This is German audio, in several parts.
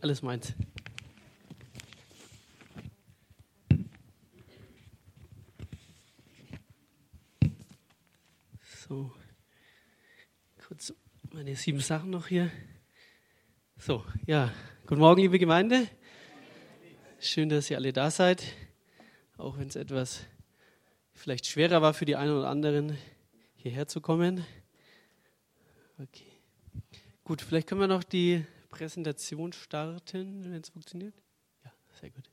Alles meins. So, kurz meine sieben Sachen noch hier. So, ja, guten Morgen, liebe Gemeinde. Schön, dass ihr alle da seid, auch wenn es etwas vielleicht schwerer war für die einen oder anderen, hierher zu kommen. Okay. Gut, vielleicht können wir noch die Präsentation starten, wenn es funktioniert. Ja, sehr gut.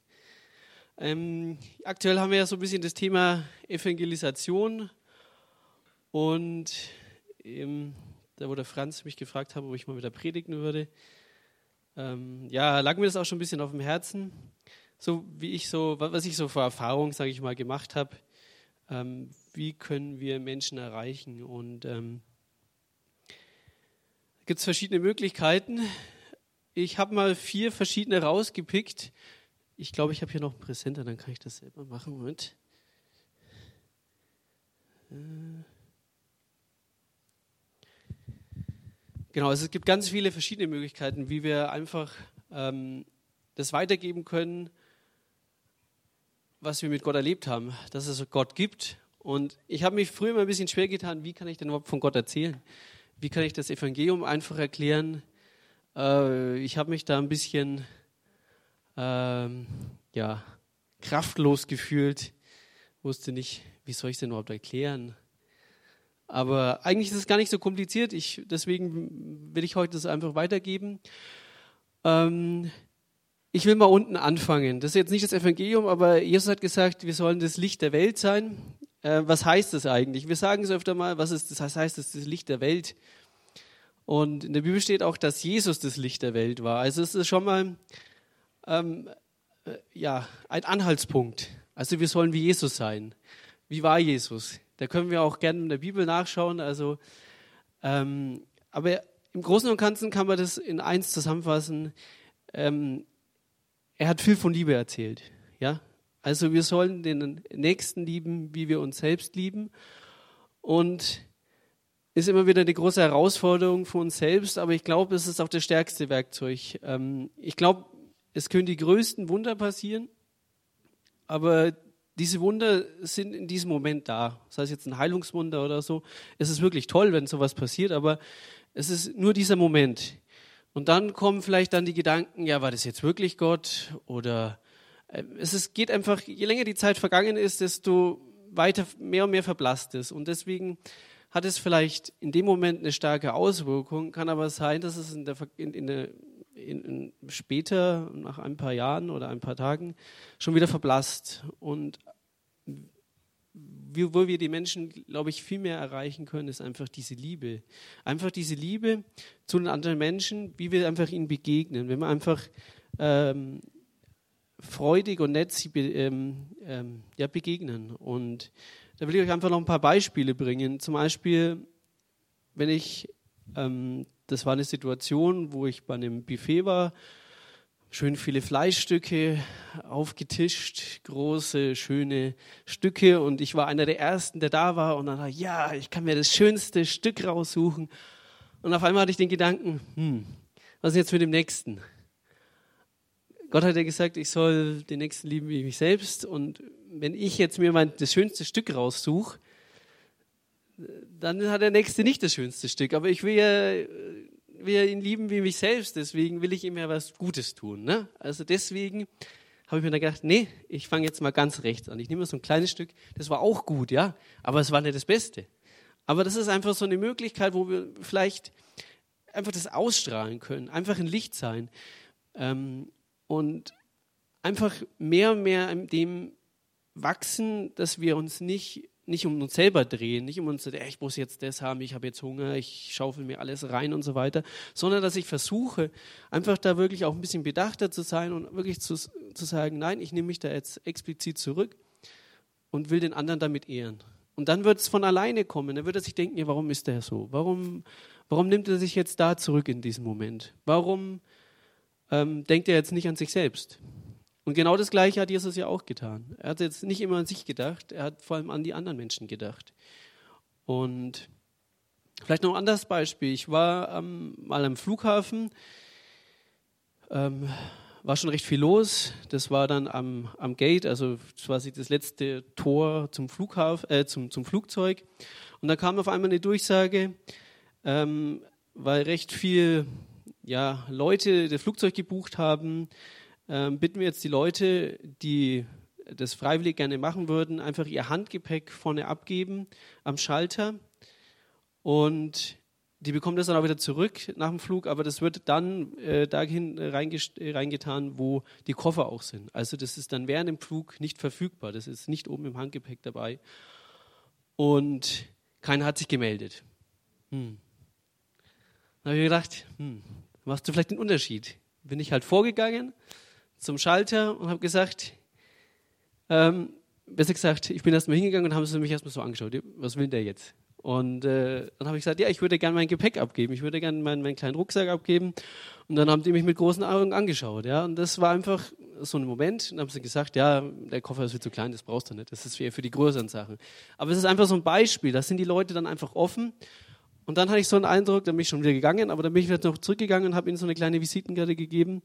Ähm, aktuell haben wir ja so ein bisschen das Thema Evangelisation und ähm, da wo der Franz mich gefragt hat, ob ich mal wieder predigen würde, ähm, ja, lag mir das auch schon ein bisschen auf dem Herzen. So wie ich so, was ich so vor Erfahrung, sage ich mal, gemacht habe, ähm, wie können wir Menschen erreichen? Und ähm, gibt es verschiedene Möglichkeiten. Ich habe mal vier verschiedene rausgepickt. Ich glaube, ich habe hier noch einen Präsenter, dann kann ich das selber machen. Moment. Äh Genau, also es gibt ganz viele verschiedene Möglichkeiten, wie wir einfach ähm, das weitergeben können, was wir mit Gott erlebt haben, dass es Gott gibt. Und ich habe mich früher immer ein bisschen schwer getan, wie kann ich denn überhaupt von Gott erzählen? Wie kann ich das Evangelium einfach erklären? Äh, ich habe mich da ein bisschen ähm, ja, kraftlos gefühlt, wusste nicht, wie soll ich es denn überhaupt erklären? Aber eigentlich ist es gar nicht so kompliziert. Ich, deswegen will ich heute das einfach weitergeben. Ähm, ich will mal unten anfangen. Das ist jetzt nicht das Evangelium, aber Jesus hat gesagt, wir sollen das Licht der Welt sein. Äh, was heißt das eigentlich? Wir sagen es öfter mal, was ist das? Das heißt, das das Licht der Welt. Und in der Bibel steht auch, dass Jesus das Licht der Welt war. Also es ist schon mal ähm, äh, ja, ein Anhaltspunkt. Also wir sollen wie Jesus sein. Wie war Jesus? Da können wir auch gerne in der Bibel nachschauen. Also, ähm, aber im Großen und Ganzen kann man das in eins zusammenfassen. Ähm, er hat viel von Liebe erzählt. Ja? Also wir sollen den Nächsten lieben, wie wir uns selbst lieben. Und ist immer wieder eine große Herausforderung für uns selbst, aber ich glaube, es ist auch das stärkste Werkzeug. Ähm, ich glaube, es können die größten Wunder passieren, aber diese Wunder sind in diesem Moment da. Das heißt jetzt ein Heilungswunder oder so. Es ist wirklich toll, wenn sowas passiert, aber es ist nur dieser Moment. Und dann kommen vielleicht dann die Gedanken, ja, war das jetzt wirklich Gott? Oder äh, es ist, geht einfach, je länger die Zeit vergangen ist, desto weiter, mehr und mehr verblasst es. Und deswegen hat es vielleicht in dem Moment eine starke Auswirkung, kann aber sein, dass es in der, in, in der in, später, nach ein paar Jahren oder ein paar Tagen, schon wieder verblasst. Und wo wir die Menschen, glaube ich, viel mehr erreichen können, ist einfach diese Liebe. Einfach diese Liebe zu den anderen Menschen, wie wir einfach ihnen begegnen. Wenn wir einfach ähm, freudig und nett sie be, ähm, ähm, ja, begegnen. Und da will ich euch einfach noch ein paar Beispiele bringen. Zum Beispiel, wenn ich ähm, das war eine Situation, wo ich bei einem Buffet war, schön viele Fleischstücke aufgetischt, große, schöne Stücke und ich war einer der Ersten, der da war und dann dachte ja, ich kann mir das schönste Stück raussuchen. Und auf einmal hatte ich den Gedanken, hm, was ist jetzt mit dem Nächsten? Gott hat ja gesagt, ich soll den Nächsten lieben wie mich selbst und wenn ich jetzt mir mein, das schönste Stück raussuche, dann hat der Nächste nicht das schönste Stück. Aber ich will ja, will ja ihn lieben wie mich selbst, deswegen will ich ihm ja was Gutes tun. Ne? Also deswegen habe ich mir dann gedacht, nee, ich fange jetzt mal ganz rechts an. Ich nehme so ein kleines Stück, das war auch gut, ja, aber es war nicht das Beste. Aber das ist einfach so eine Möglichkeit, wo wir vielleicht einfach das ausstrahlen können, einfach ein Licht sein ähm, und einfach mehr und mehr dem wachsen, dass wir uns nicht nicht um uns selber drehen, nicht um uns, ich muss jetzt das haben, ich habe jetzt Hunger, ich schaufel mir alles rein und so weiter, sondern dass ich versuche, einfach da wirklich auch ein bisschen bedachter zu sein und wirklich zu, zu sagen, nein, ich nehme mich da jetzt explizit zurück und will den anderen damit ehren. Und dann wird es von alleine kommen. Dann wird er sich denken, ja, warum ist der so? Warum, warum nimmt er sich jetzt da zurück in diesem Moment? Warum ähm, denkt er jetzt nicht an sich selbst? Und genau das Gleiche hat Jesus ja auch getan. Er hat jetzt nicht immer an sich gedacht, er hat vor allem an die anderen Menschen gedacht. Und vielleicht noch ein anderes Beispiel. Ich war ähm, mal am Flughafen, ähm, war schon recht viel los. Das war dann am, am Gate, also quasi das letzte Tor zum Flughafen, äh, zum, zum Flugzeug. Und da kam auf einmal eine Durchsage, ähm, weil recht viel ja, Leute das Flugzeug gebucht haben, ähm, bitten wir jetzt die Leute, die das freiwillig gerne machen würden, einfach ihr Handgepäck vorne abgeben am Schalter. Und die bekommen das dann auch wieder zurück nach dem Flug, aber das wird dann äh, dahin reingetan, wo die Koffer auch sind. Also das ist dann während dem Flug nicht verfügbar. Das ist nicht oben im Handgepäck dabei. Und keiner hat sich gemeldet. Hm. Dann habe ich gedacht, hm, machst du vielleicht den Unterschied? Bin ich halt vorgegangen zum Schalter und habe gesagt, ähm, besser gesagt, ich bin erstmal hingegangen und haben sie mich erstmal so angeschaut. Was will der jetzt? Und äh, dann habe ich gesagt, ja, ich würde gerne mein Gepäck abgeben, ich würde gerne meinen, meinen kleinen Rucksack abgeben. Und dann haben die mich mit großen Augen angeschaut, ja. Und das war einfach so ein Moment. Und haben sie gesagt, ja, der Koffer ist viel zu klein, das brauchst du nicht. Das ist eher für die größeren Sachen. Aber es ist einfach so ein Beispiel. Da sind die Leute dann einfach offen. Und dann hatte ich so einen Eindruck, dann bin ich schon wieder gegangen, aber dann bin ich wieder noch zurückgegangen und habe ihnen so eine kleine Visitenkarte gegeben,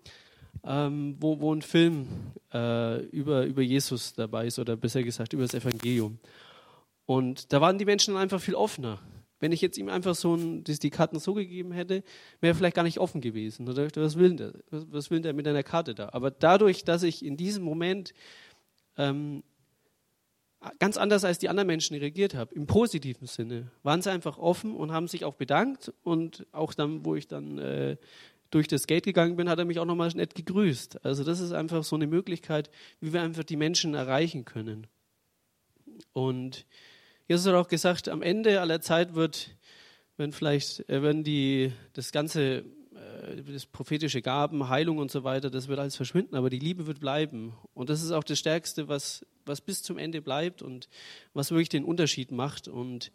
ähm, wo, wo ein Film äh, über, über Jesus dabei ist oder besser gesagt über das Evangelium. Und da waren die Menschen einfach viel offener. Wenn ich jetzt ihm einfach so ein, die Karten so gegeben hätte, wäre vielleicht gar nicht offen gewesen. Oder was will der? Was will der mit einer Karte da? Aber dadurch, dass ich in diesem Moment ähm, ganz anders als die anderen Menschen reagiert habe, im positiven Sinne, waren sie einfach offen und haben sich auch bedankt. Und auch dann, wo ich dann äh, durch das Gate gegangen bin, hat er mich auch nochmal nett gegrüßt. Also das ist einfach so eine Möglichkeit, wie wir einfach die Menschen erreichen können. Und Jesus hat auch gesagt, am Ende aller Zeit wird, wenn vielleicht, äh, wenn die, das ganze, das prophetische Gaben, Heilung und so weiter, das wird alles verschwinden, aber die Liebe wird bleiben. Und das ist auch das Stärkste, was, was bis zum Ende bleibt und was wirklich den Unterschied macht. Und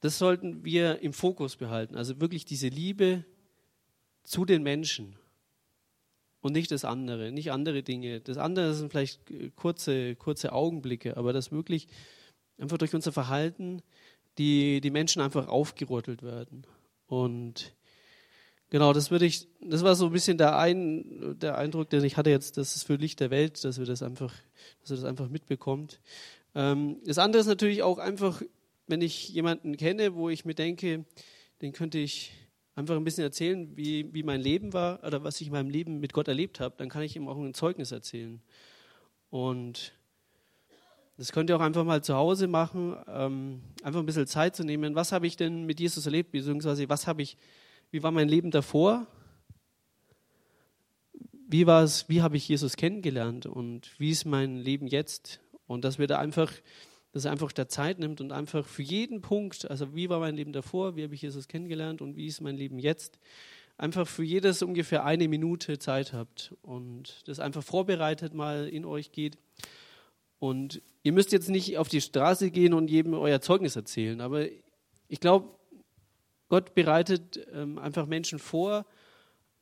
das sollten wir im Fokus behalten. Also wirklich diese Liebe zu den Menschen und nicht das andere, nicht andere Dinge. Das andere sind vielleicht kurze, kurze Augenblicke, aber das wirklich einfach durch unser Verhalten die, die Menschen einfach aufgerüttelt werden. Und genau, das würde ich, das war so ein bisschen der, ein, der Eindruck, den ich hatte jetzt, das ist für Licht der Welt, dass wir das einfach, dass ihr das einfach mitbekommt. Ähm, das andere ist natürlich auch einfach, wenn ich jemanden kenne, wo ich mir denke, den könnte ich einfach ein bisschen erzählen, wie, wie mein Leben war oder was ich in meinem Leben mit Gott erlebt habe, dann kann ich ihm auch ein Zeugnis erzählen. Und das könnt ihr auch einfach mal zu Hause machen, ähm, einfach ein bisschen Zeit zu nehmen. Was habe ich denn mit Jesus erlebt, beziehungsweise was habe ich, wie war mein Leben davor? Wie war es, wie habe ich Jesus kennengelernt und wie ist mein Leben jetzt? Und dass wir da einfach, dass er einfach der Zeit nimmt und einfach für jeden Punkt, also wie war mein Leben davor, wie habe ich Jesus kennengelernt und wie ist mein Leben jetzt, einfach für jedes ungefähr eine Minute Zeit habt und das einfach vorbereitet mal in euch geht. Und ihr müsst jetzt nicht auf die Straße gehen und jedem euer Zeugnis erzählen, aber ich glaube, Gott bereitet ähm, einfach Menschen vor,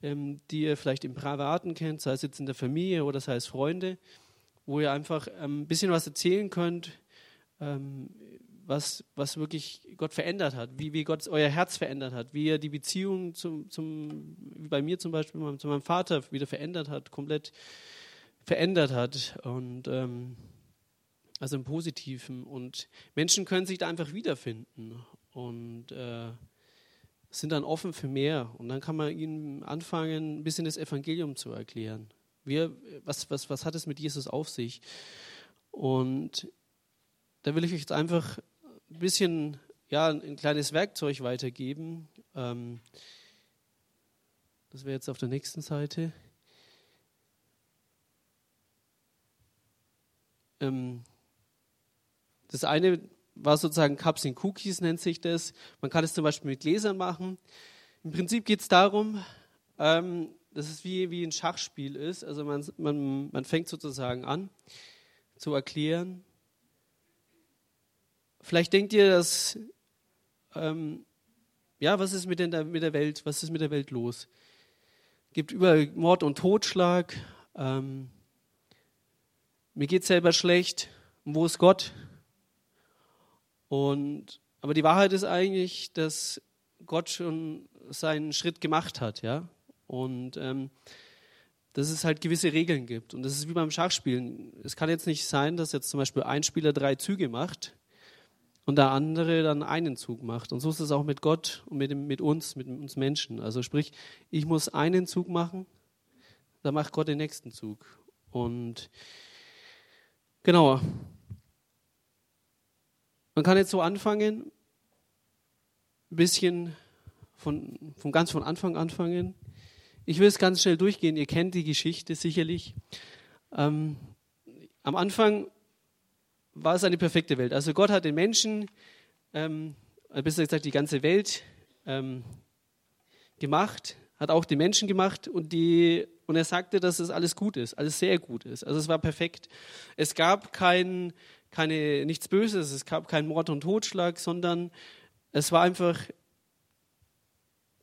ähm, die ihr vielleicht im Privaten kennt, sei es jetzt in der Familie oder sei es Freunde, wo ihr einfach ähm, ein bisschen was erzählen könnt, ähm, was, was wirklich Gott verändert hat, wie, wie Gott euer Herz verändert hat, wie er die Beziehung zum, zum bei mir zum Beispiel zu meinem Vater wieder verändert hat, komplett verändert hat. Und ähm, also im Positiven. Und Menschen können sich da einfach wiederfinden und äh, sind dann offen für mehr. Und dann kann man ihnen anfangen, ein bisschen das Evangelium zu erklären. Wir, was, was, was hat es mit Jesus auf sich? Und da will ich euch jetzt einfach ein bisschen, ja, ein kleines Werkzeug weitergeben. Ähm, das wäre jetzt auf der nächsten Seite. Ähm, das eine war sozusagen Cups and Cookies, nennt sich das. Man kann es zum Beispiel mit Gläsern machen. Im Prinzip geht es darum, ähm, dass es wie, wie ein Schachspiel ist. Also man, man, man fängt sozusagen an zu erklären. Vielleicht denkt ihr, dass, ähm, ja, was ist mit der, mit der Welt, was ist mit der Welt los? Es gibt über Mord und Totschlag. Ähm, mir geht es selber schlecht. Und wo ist Gott? Und, aber die Wahrheit ist eigentlich, dass Gott schon seinen Schritt gemacht hat, ja. Und ähm, dass es halt gewisse Regeln gibt. Und das ist wie beim Schachspielen. Es kann jetzt nicht sein, dass jetzt zum Beispiel ein Spieler drei Züge macht und der andere dann einen Zug macht. Und so ist es auch mit Gott und mit, mit uns, mit uns Menschen. Also sprich, ich muss einen Zug machen, dann macht Gott den nächsten Zug. Und genau. Man kann jetzt so anfangen, ein bisschen von, von ganz von Anfang anfangen ich will es ganz schnell durchgehen. Ihr kennt die Geschichte sicherlich. Ähm, am Anfang war es eine perfekte Welt. Also Gott hat den Menschen, ähm, besser gesagt die ganze Welt ähm, gemacht, hat auch den Menschen gemacht und, die, und er sagte, dass es alles gut ist, alles sehr gut ist. Also es war perfekt. Es gab kein, keine, nichts Böses, es gab keinen Mord und Totschlag, sondern es war einfach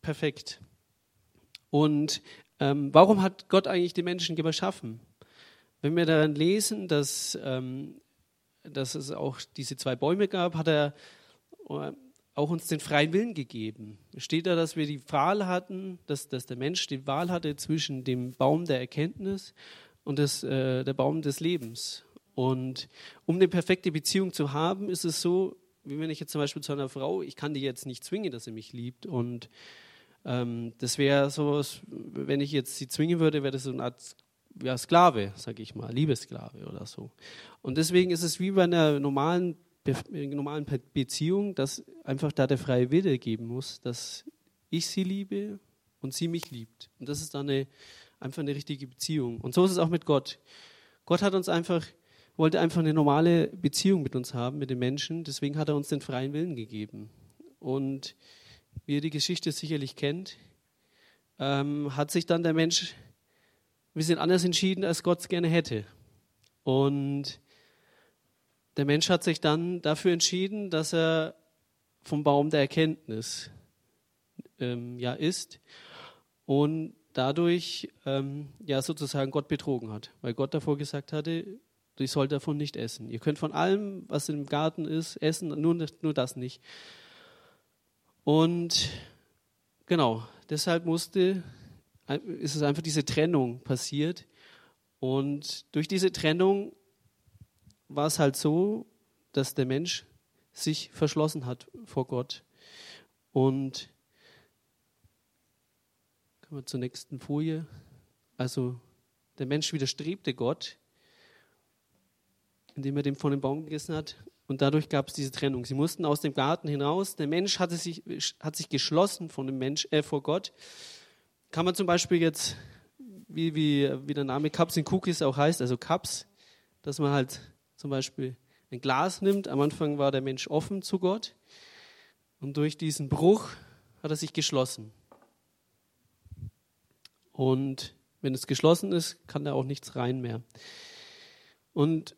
perfekt. Und ähm, warum hat Gott eigentlich die Menschen geschaffen? Wenn wir daran lesen, dass, ähm, dass es auch diese zwei Bäume gab, hat er äh, auch uns den freien Willen gegeben. Steht da, dass wir die Wahl hatten, dass, dass der Mensch die Wahl hatte zwischen dem Baum der Erkenntnis und das, äh, der Baum des Lebens. Und um eine perfekte Beziehung zu haben, ist es so, wie wenn ich jetzt zum Beispiel zu einer Frau, ich kann die jetzt nicht zwingen, dass sie mich liebt. Und ähm, das wäre so, wenn ich jetzt sie zwingen würde, wäre das so eine Art ja, Sklave, sage ich mal, Liebessklave oder so. Und deswegen ist es wie bei einer normalen, normalen Beziehung, dass einfach da der freie Wille geben muss, dass ich sie liebe und sie mich liebt. Und das ist dann eine, einfach eine richtige Beziehung. Und so ist es auch mit Gott. Gott hat uns einfach, wollte einfach eine normale Beziehung mit uns haben, mit den Menschen. Deswegen hat er uns den freien Willen gegeben. Und wie ihr die Geschichte sicherlich kennt, ähm, hat sich dann der Mensch ein bisschen anders entschieden, als Gott es gerne hätte. Und der Mensch hat sich dann dafür entschieden, dass er vom Baum der Erkenntnis ähm, ja isst und dadurch ähm, ja sozusagen Gott betrogen hat, weil Gott davor gesagt hatte, ich soll davon nicht essen. Ihr könnt von allem, was im Garten ist, essen, nur, nur das nicht. Und genau, deshalb musste, ist es einfach diese Trennung passiert. Und durch diese Trennung war es halt so, dass der Mensch sich verschlossen hat vor Gott. Und kommen wir zur nächsten Folie. Also der Mensch widerstrebte Gott, indem er dem von dem Baum gegessen hat. Und dadurch gab es diese Trennung. Sie mussten aus dem Garten hinaus. Der Mensch hatte sich, hat sich geschlossen von dem Mensch, äh, vor Gott. Kann man zum Beispiel jetzt, wie, wie, wie der Name Cups and Cookies auch heißt, also Cups, dass man halt zum Beispiel ein Glas nimmt. Am Anfang war der Mensch offen zu Gott. Und durch diesen Bruch hat er sich geschlossen. Und wenn es geschlossen ist, kann da auch nichts rein mehr. Und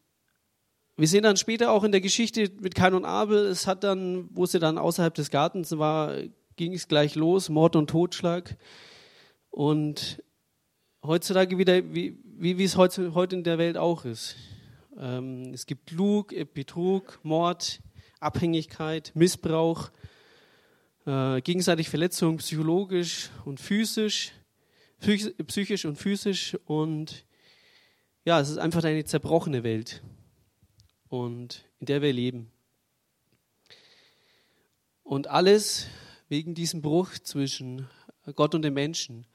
wir sehen dann später auch in der Geschichte mit Kain und Abel, es hat dann, wo sie dann außerhalb des Gartens war, ging es gleich los, Mord und Totschlag. Und heutzutage wieder, wie, wie, wie es heute, in der Welt auch ist. Ähm, es gibt Lug, Betrug, Mord, Abhängigkeit, Missbrauch, äh, gegenseitig Verletzung, psychologisch und physisch, psychisch und physisch. Und ja, es ist einfach eine zerbrochene Welt und in der wir leben. Und alles wegen diesem Bruch zwischen Gott und dem Menschen.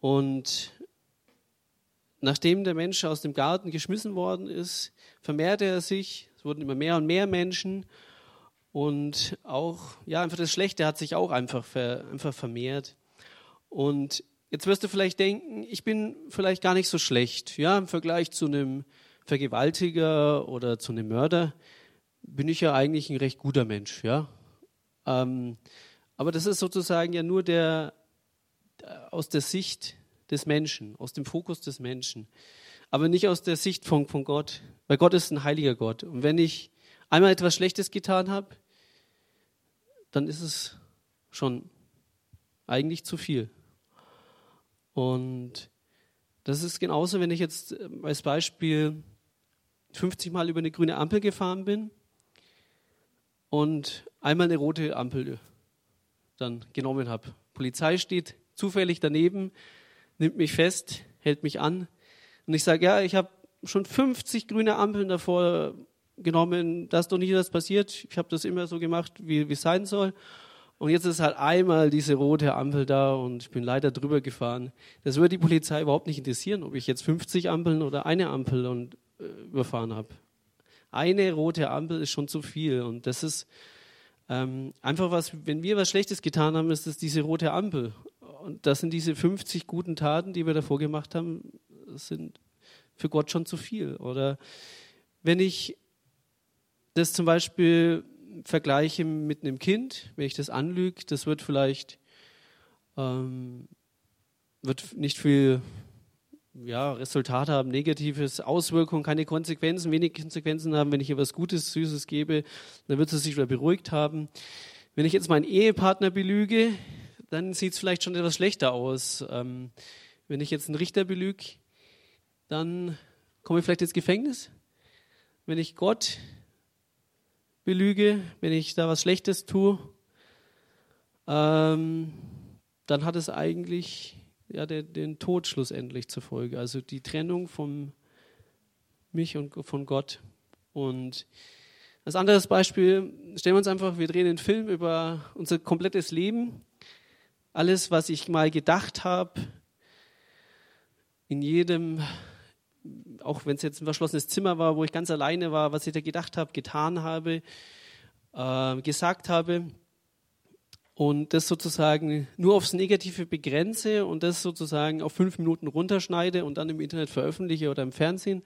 Und nachdem der Mensch aus dem Garten geschmissen worden ist, vermehrte er sich. Es wurden immer mehr und mehr Menschen. Und auch, ja, einfach das Schlechte hat sich auch einfach, ver, einfach vermehrt. Und jetzt wirst du vielleicht denken, ich bin vielleicht gar nicht so schlecht, ja, im Vergleich zu einem Vergewaltiger oder zu einem Mörder bin ich ja eigentlich ein recht guter Mensch, ja. Ähm, aber das ist sozusagen ja nur der aus der Sicht des Menschen, aus dem Fokus des Menschen, aber nicht aus der Sicht von, von Gott, weil Gott ist ein heiliger Gott. Und wenn ich einmal etwas Schlechtes getan habe, dann ist es schon eigentlich zu viel. Und das ist genauso, wenn ich jetzt äh, als Beispiel 50 Mal über eine grüne Ampel gefahren bin und einmal eine rote Ampel dann genommen habe. Polizei steht zufällig daneben, nimmt mich fest, hält mich an. Und ich sage, ja, ich habe schon 50 grüne Ampeln davor genommen, da ist doch nie was passiert. Ich habe das immer so gemacht, wie es sein soll. Und jetzt ist halt einmal diese rote Ampel da und ich bin leider drüber gefahren. Das würde die Polizei überhaupt nicht interessieren, ob ich jetzt 50 Ampeln oder eine Ampel und, überfahren habe. Eine rote Ampel ist schon zu viel und das ist ähm, einfach was, wenn wir was Schlechtes getan haben, ist es diese rote Ampel. Und das sind diese 50 guten Taten, die wir davor gemacht haben, sind für Gott schon zu viel. Oder wenn ich das zum Beispiel vergleiche mit einem Kind, wenn ich das anlüge, das wird vielleicht ähm, wird nicht viel ja, Resultate haben, negatives Auswirkungen, keine Konsequenzen, wenig Konsequenzen haben. Wenn ich ihr was Gutes, Süßes gebe, dann wird sie sich wieder beruhigt haben. Wenn ich jetzt meinen Ehepartner belüge, dann sieht es vielleicht schon etwas schlechter aus. Ähm, wenn ich jetzt einen Richter belüge, dann komme ich vielleicht ins Gefängnis. Wenn ich Gott belüge, wenn ich da was Schlechtes tue, ähm, dann hat es eigentlich ja, den, den Tod schlussendlich zur Folge. Also die Trennung von mich und von Gott. Und als anderes Beispiel stellen wir uns einfach, wir drehen einen Film über unser komplettes Leben. Alles, was ich mal gedacht habe, in jedem auch wenn es jetzt ein verschlossenes Zimmer war, wo ich ganz alleine war, was ich da gedacht habe, getan habe, äh, gesagt habe und das sozusagen nur aufs Negative begrenze und das sozusagen auf fünf Minuten runterschneide und dann im Internet veröffentliche oder im Fernsehen,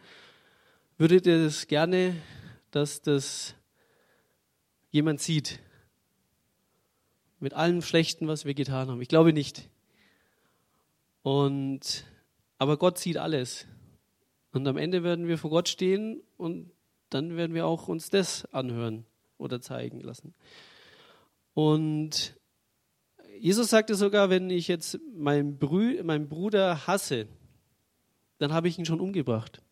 würdet ihr das gerne, dass das jemand sieht? Mit allem Schlechten, was wir getan haben. Ich glaube nicht. Und, aber Gott sieht alles. Und am Ende werden wir vor Gott stehen und dann werden wir auch uns das anhören oder zeigen lassen. Und Jesus sagte sogar, wenn ich jetzt meinen, Brü meinen Bruder hasse, dann habe ich ihn schon umgebracht.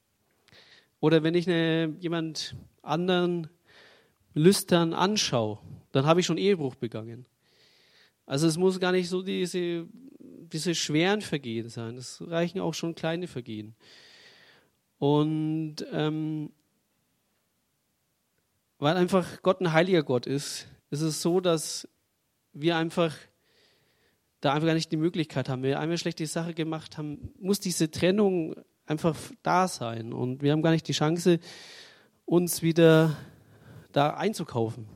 Oder wenn ich eine, jemand anderen lüstern anschaue, dann habe ich schon Ehebruch begangen. Also es muss gar nicht so diese, diese schweren Vergehen sein. Es reichen auch schon kleine Vergehen. Und ähm, weil einfach Gott ein heiliger Gott ist, ist es so, dass wir einfach da einfach gar nicht die Möglichkeit haben. Wenn wir einmal schlechte Sache gemacht haben, muss diese Trennung einfach da sein. Und wir haben gar nicht die Chance, uns wieder da einzukaufen.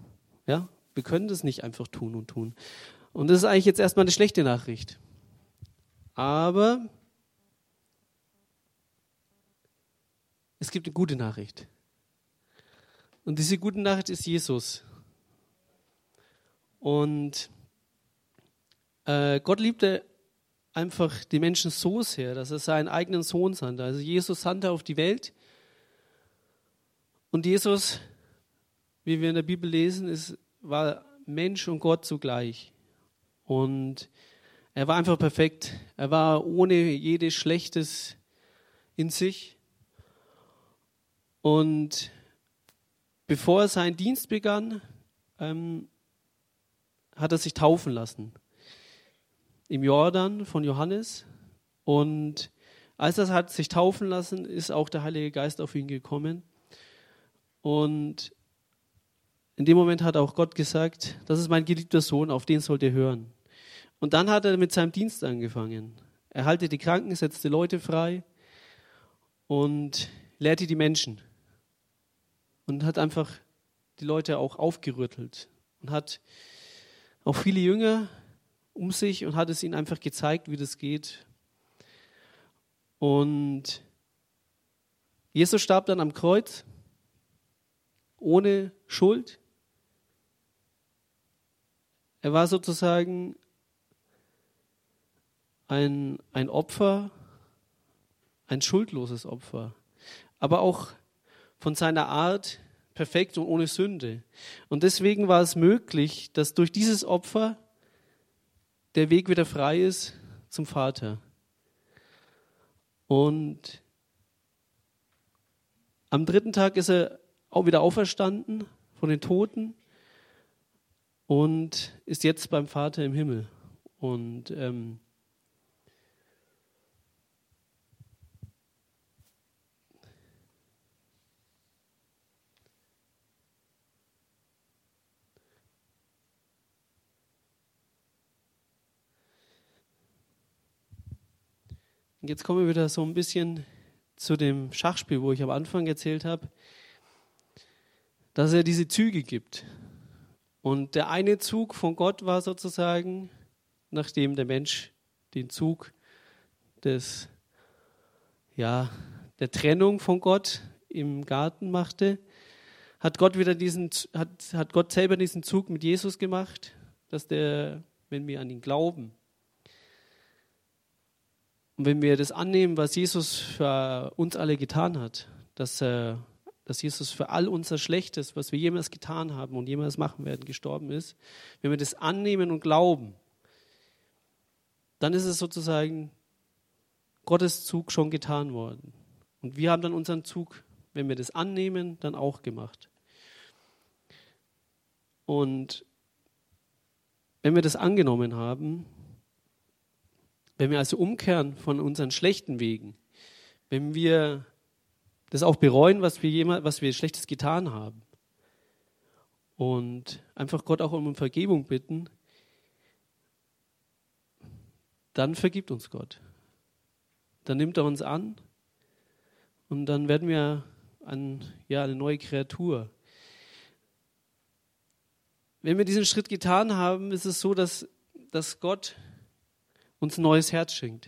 Ja? Wir können das nicht einfach tun und tun. Und das ist eigentlich jetzt erstmal eine schlechte Nachricht. Aber Es gibt eine gute Nachricht. Und diese gute Nachricht ist Jesus. Und äh, Gott liebte einfach die Menschen so sehr, dass er seinen eigenen Sohn sandte. Also Jesus sandte auf die Welt. Und Jesus, wie wir in der Bibel lesen, ist, war Mensch und Gott zugleich. Und er war einfach perfekt. Er war ohne jedes Schlechtes in sich. Und bevor er seinen Dienst begann, ähm, hat er sich taufen lassen. Im Jordan von Johannes. Und als er hat sich taufen lassen, ist auch der Heilige Geist auf ihn gekommen. Und in dem Moment hat auch Gott gesagt, das ist mein geliebter Sohn, auf den sollt ihr hören. Und dann hat er mit seinem Dienst angefangen. Er halte die Kranken, setzte Leute frei und lehrte die Menschen und hat einfach die Leute auch aufgerüttelt und hat auch viele Jünger um sich und hat es ihnen einfach gezeigt, wie das geht. Und Jesus starb dann am Kreuz ohne Schuld. Er war sozusagen ein, ein Opfer, ein schuldloses Opfer, aber auch von seiner Art perfekt und ohne Sünde. Und deswegen war es möglich, dass durch dieses Opfer der Weg wieder frei ist zum Vater. Und am dritten Tag ist er auch wieder auferstanden von den Toten und ist jetzt beim Vater im Himmel. Und ähm, Und jetzt kommen wir wieder so ein bisschen zu dem Schachspiel, wo ich am Anfang erzählt habe, dass er diese Züge gibt. Und der eine Zug von Gott war sozusagen, nachdem der Mensch den Zug des, ja, der Trennung von Gott im Garten machte, hat Gott wieder diesen, hat, hat Gott selber diesen Zug mit Jesus gemacht, dass der, wenn wir an ihn glauben, und wenn wir das annehmen, was Jesus für uns alle getan hat, dass, äh, dass Jesus für all unser Schlechtes, was wir jemals getan haben und jemals machen werden, gestorben ist, wenn wir das annehmen und glauben, dann ist es sozusagen Gottes Zug schon getan worden. Und wir haben dann unseren Zug, wenn wir das annehmen, dann auch gemacht. Und wenn wir das angenommen haben, wenn wir also umkehren von unseren schlechten Wegen, wenn wir das auch bereuen, was wir, jemals, was wir Schlechtes getan haben und einfach Gott auch um Vergebung bitten, dann vergibt uns Gott. Dann nimmt er uns an und dann werden wir ein, ja, eine neue Kreatur. Wenn wir diesen Schritt getan haben, ist es so, dass, dass Gott uns ein neues Herz schenkt.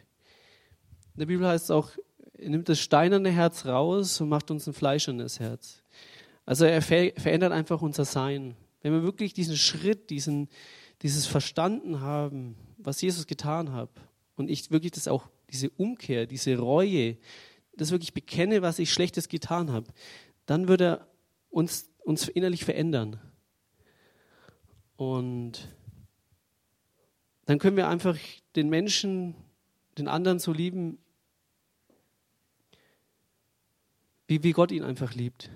In der Bibel heißt es auch, er nimmt das steinerne Herz raus und macht uns ein fleischernes Herz. Also er verändert einfach unser Sein. Wenn wir wirklich diesen Schritt, diesen, dieses Verstanden haben, was Jesus getan hat, und ich wirklich das auch, diese Umkehr, diese Reue, das wirklich bekenne, was ich Schlechtes getan habe, dann würde er uns, uns innerlich verändern. Und dann können wir einfach den Menschen, den anderen so lieben, wie, wie Gott ihn einfach liebt.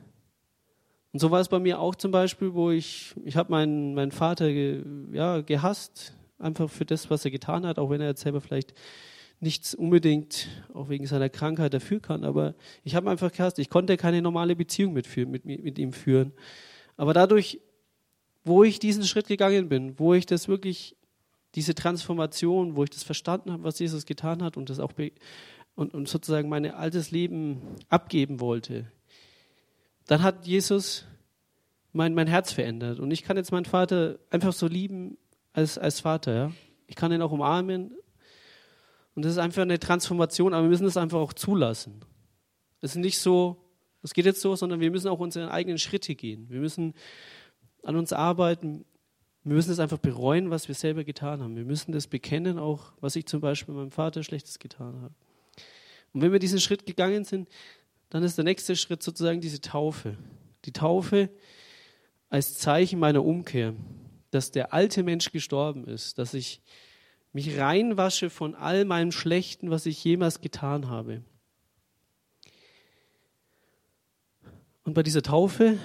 Und so war es bei mir auch zum Beispiel, wo ich, ich habe meinen, meinen Vater ge, ja, gehasst, einfach für das, was er getan hat, auch wenn er jetzt selber vielleicht nichts unbedingt, auch wegen seiner Krankheit, dafür kann. Aber ich habe einfach gehasst. Ich konnte keine normale Beziehung mit, mit, mit ihm führen. Aber dadurch, wo ich diesen Schritt gegangen bin, wo ich das wirklich diese Transformation, wo ich das verstanden habe, was Jesus getan hat und das auch und, und sozusagen mein altes Leben abgeben wollte, dann hat Jesus mein, mein Herz verändert. Und ich kann jetzt meinen Vater einfach so lieben als, als Vater. Ja? Ich kann ihn auch umarmen. Und das ist einfach eine Transformation, aber wir müssen das einfach auch zulassen. Es ist nicht so, es geht jetzt so, sondern wir müssen auch unsere eigenen Schritte gehen. Wir müssen an uns arbeiten. Wir müssen es einfach bereuen, was wir selber getan haben. Wir müssen das bekennen, auch was ich zum Beispiel meinem Vater Schlechtes getan habe. Und wenn wir diesen Schritt gegangen sind, dann ist der nächste Schritt sozusagen diese Taufe. Die Taufe als Zeichen meiner Umkehr, dass der alte Mensch gestorben ist, dass ich mich reinwasche von all meinem Schlechten, was ich jemals getan habe. Und bei dieser Taufe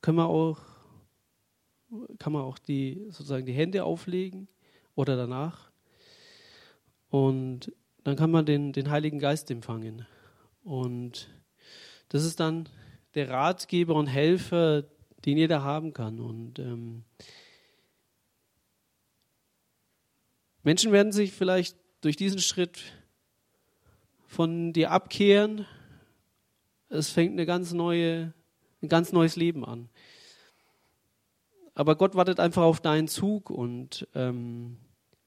können wir auch kann man auch die, sozusagen die Hände auflegen oder danach. Und dann kann man den, den Heiligen Geist empfangen. Und das ist dann der Ratgeber und Helfer, den jeder haben kann. Und ähm, Menschen werden sich vielleicht durch diesen Schritt von dir abkehren. Es fängt eine ganz neue, ein ganz neues Leben an. Aber Gott wartet einfach auf deinen Zug und ähm,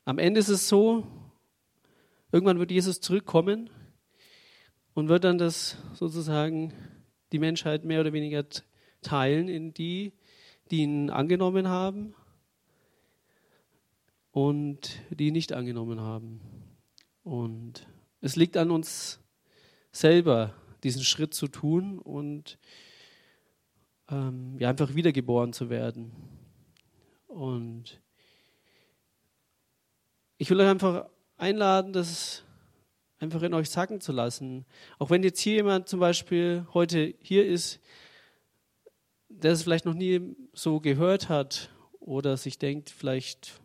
am Ende ist es so, irgendwann wird Jesus zurückkommen und wird dann das sozusagen die Menschheit mehr oder weniger teilen in die, die ihn angenommen haben und die ihn nicht angenommen haben. Und es liegt an uns selber, diesen Schritt zu tun und ähm, ja, einfach wiedergeboren zu werden. Und ich will euch einfach einladen, das einfach in euch sacken zu lassen. Auch wenn jetzt hier jemand zum Beispiel heute hier ist, der es vielleicht noch nie so gehört hat oder sich denkt, vielleicht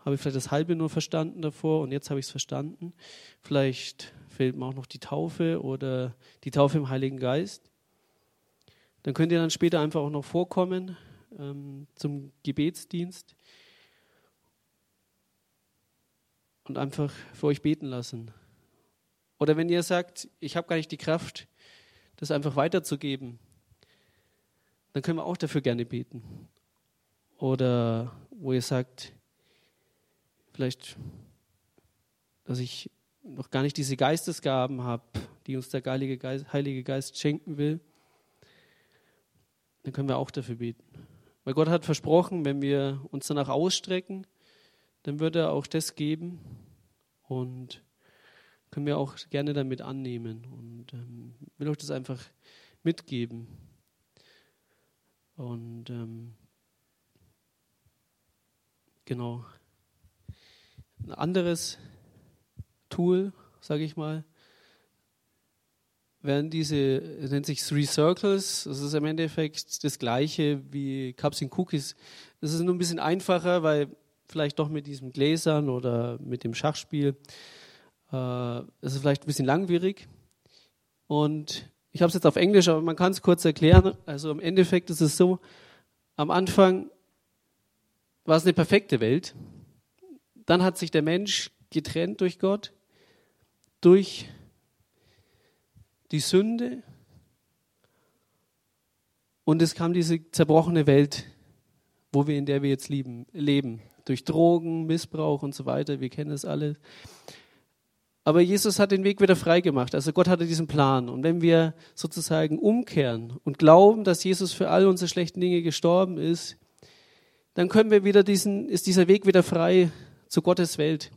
habe ich vielleicht das halbe nur verstanden davor und jetzt habe ich es verstanden. Vielleicht fehlt mir auch noch die Taufe oder die Taufe im Heiligen Geist. Dann könnt ihr dann später einfach auch noch vorkommen ähm, zum Gebetsdienst. und einfach für euch beten lassen. Oder wenn ihr sagt, ich habe gar nicht die Kraft, das einfach weiterzugeben, dann können wir auch dafür gerne beten. Oder wo ihr sagt, vielleicht, dass ich noch gar nicht diese Geistesgaben habe, die uns der Heilige Geist, Heilige Geist schenken will, dann können wir auch dafür beten. Weil Gott hat versprochen, wenn wir uns danach ausstrecken, dann wird er auch das geben und können wir auch gerne damit annehmen und ähm, will euch das einfach mitgeben. Und ähm, genau. Ein anderes Tool, sage ich mal, wären diese, nennt sich Three Circles. Das ist im Endeffekt das gleiche wie Cups and Cookies. Das ist nur ein bisschen einfacher, weil vielleicht doch mit diesen Gläsern oder mit dem Schachspiel, äh, das ist vielleicht ein bisschen langwierig. Und ich habe es jetzt auf Englisch, aber man kann es kurz erklären. Also im Endeffekt ist es so, am Anfang war es eine perfekte Welt. Dann hat sich der Mensch getrennt durch Gott, durch die Sünde. Und es kam diese zerbrochene Welt, wo wir in der wir jetzt lieben, leben. Durch Drogen, Missbrauch und so weiter. Wir kennen es alle. Aber Jesus hat den Weg wieder frei gemacht. Also Gott hatte diesen Plan. Und wenn wir sozusagen umkehren und glauben, dass Jesus für all unsere schlechten Dinge gestorben ist, dann können wir wieder diesen, ist dieser Weg wieder frei zu Gottes Welt.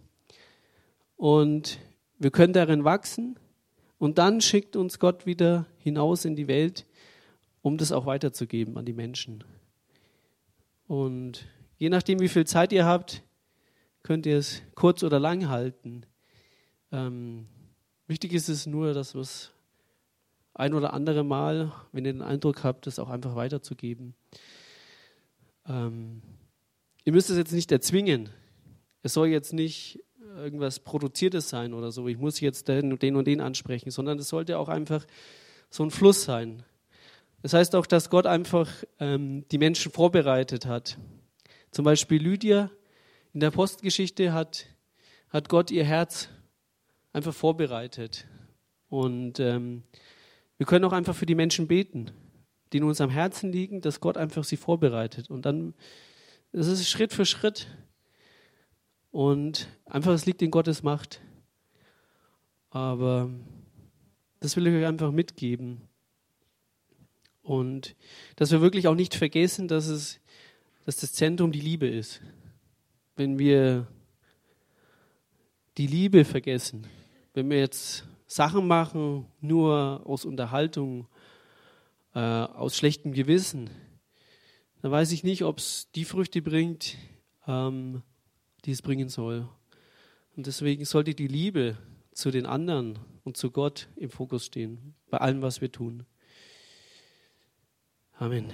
Und wir können darin wachsen und dann schickt uns Gott wieder hinaus in die Welt, um das auch weiterzugeben an die Menschen. Und je nachdem, wie viel Zeit ihr habt, könnt ihr es kurz oder lang halten. Ähm, wichtig ist es nur, dass wir es ein oder andere Mal, wenn ihr den Eindruck habt, das auch einfach weiterzugeben. Ähm, ihr müsst es jetzt nicht erzwingen. Es soll jetzt nicht irgendwas Produziertes sein oder so, ich muss jetzt den und den und den ansprechen, sondern es sollte auch einfach so ein Fluss sein. Das heißt auch, dass Gott einfach ähm, die Menschen vorbereitet hat. Zum Beispiel Lydia in der Postgeschichte hat, hat Gott ihr Herz einfach vorbereitet. Und ähm, wir können auch einfach für die Menschen beten, die in uns am Herzen liegen, dass Gott einfach sie vorbereitet. Und dann, das ist Schritt für Schritt. Und einfach, es liegt in Gottes Macht. Aber das will ich euch einfach mitgeben. Und dass wir wirklich auch nicht vergessen, dass, es, dass das Zentrum die Liebe ist. Wenn wir die Liebe vergessen, wenn wir jetzt Sachen machen, nur aus Unterhaltung, äh, aus schlechtem Gewissen, dann weiß ich nicht, ob es die Früchte bringt, ähm, die es bringen soll. Und deswegen sollte die Liebe zu den anderen und zu Gott im Fokus stehen, bei allem, was wir tun. Amen.